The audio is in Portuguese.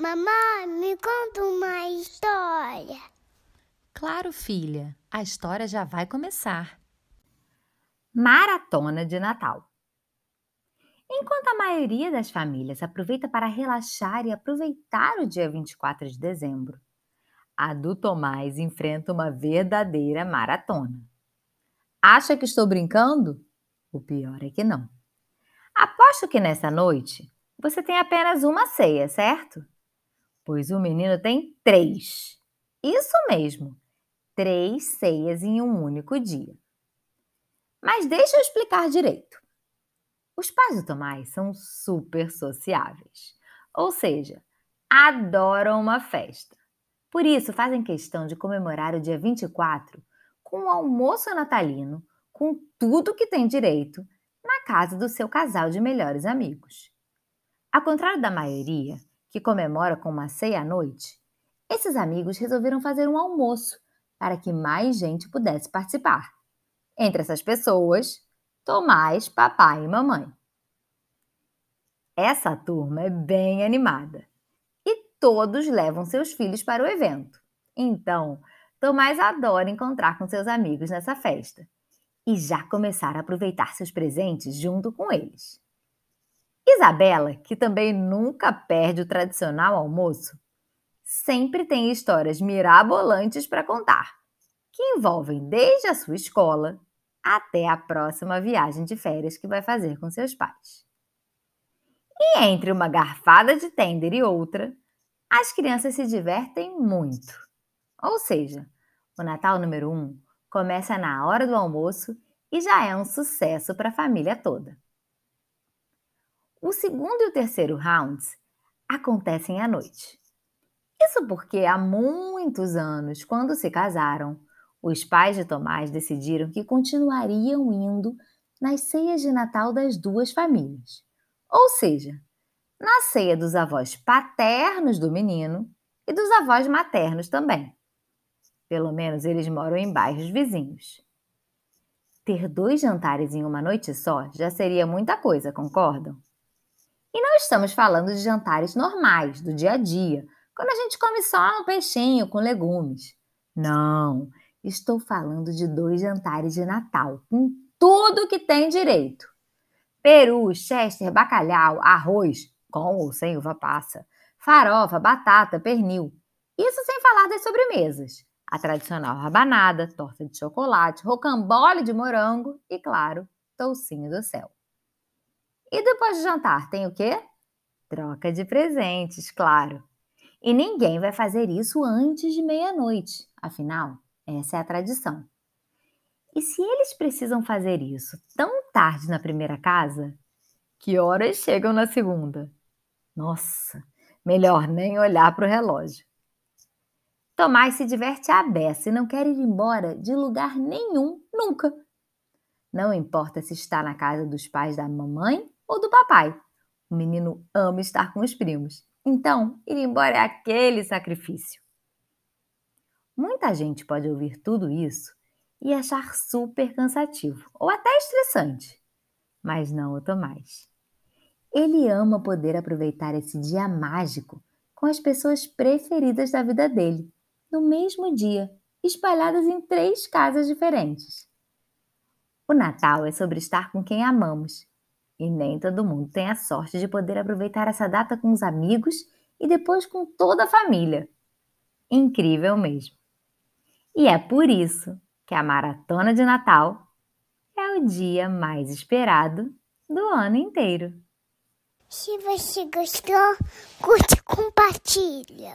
Mamãe, me conta uma história. Claro, filha, a história já vai começar. Maratona de Natal. Enquanto a maioria das famílias aproveita para relaxar e aproveitar o dia 24 de dezembro, a do Tomás enfrenta uma verdadeira maratona. Acha que estou brincando? O pior é que não. Aposto que nessa noite você tem apenas uma ceia, certo? Pois o menino tem três. Isso mesmo, três ceias em um único dia. Mas deixa eu explicar direito. Os pais do Tomás são super sociáveis, ou seja, adoram uma festa. Por isso, fazem questão de comemorar o dia 24 com um almoço natalino, com tudo que tem direito, na casa do seu casal de melhores amigos. Ao contrário da maioria, que comemora com uma ceia à noite, esses amigos resolveram fazer um almoço para que mais gente pudesse participar. Entre essas pessoas, Tomás, papai e mamãe. Essa turma é bem animada e todos levam seus filhos para o evento. Então, Tomás adora encontrar com seus amigos nessa festa e já começar a aproveitar seus presentes junto com eles. Isabela, que também nunca perde o tradicional almoço, sempre tem histórias mirabolantes para contar, que envolvem desde a sua escola até a próxima viagem de férias que vai fazer com seus pais. E entre uma garfada de tender e outra, as crianças se divertem muito. Ou seja, o Natal número 1 um começa na hora do almoço e já é um sucesso para a família toda. O segundo e o terceiro rounds acontecem à noite. Isso porque há muitos anos, quando se casaram, os pais de Tomás decidiram que continuariam indo nas ceias de Natal das duas famílias. Ou seja, na ceia dos avós paternos do menino e dos avós maternos também. Pelo menos eles moram em bairros vizinhos. Ter dois jantares em uma noite só já seria muita coisa, concordam? E não estamos falando de jantares normais, do dia a dia, quando a gente come só um peixinho com legumes. Não, estou falando de dois jantares de Natal, com tudo que tem direito: peru, chester, bacalhau, arroz, com ou sem uva passa, farofa, batata, pernil. Isso sem falar das sobremesas. A tradicional rabanada, torta de chocolate, rocambole de morango e, claro, toucinho do céu. E depois de jantar, tem o quê? Troca de presentes, claro. E ninguém vai fazer isso antes de meia-noite. Afinal, essa é a tradição. E se eles precisam fazer isso tão tarde na primeira casa, que horas chegam na segunda? Nossa, melhor nem olhar para o relógio. Tomás se diverte à beça e não quer ir embora de lugar nenhum, nunca. Não importa se está na casa dos pais da mamãe ou do papai. O menino ama estar com os primos. Então, ir embora é aquele sacrifício. Muita gente pode ouvir tudo isso e achar super cansativo ou até estressante. Mas não o Tomás. Ele ama poder aproveitar esse dia mágico com as pessoas preferidas da vida dele, no mesmo dia, espalhadas em três casas diferentes. O Natal é sobre estar com quem amamos, e nem todo mundo tem a sorte de poder aproveitar essa data com os amigos e depois com toda a família. Incrível mesmo. E é por isso que a maratona de Natal é o dia mais esperado do ano inteiro. Se você gostou, curte e compartilha.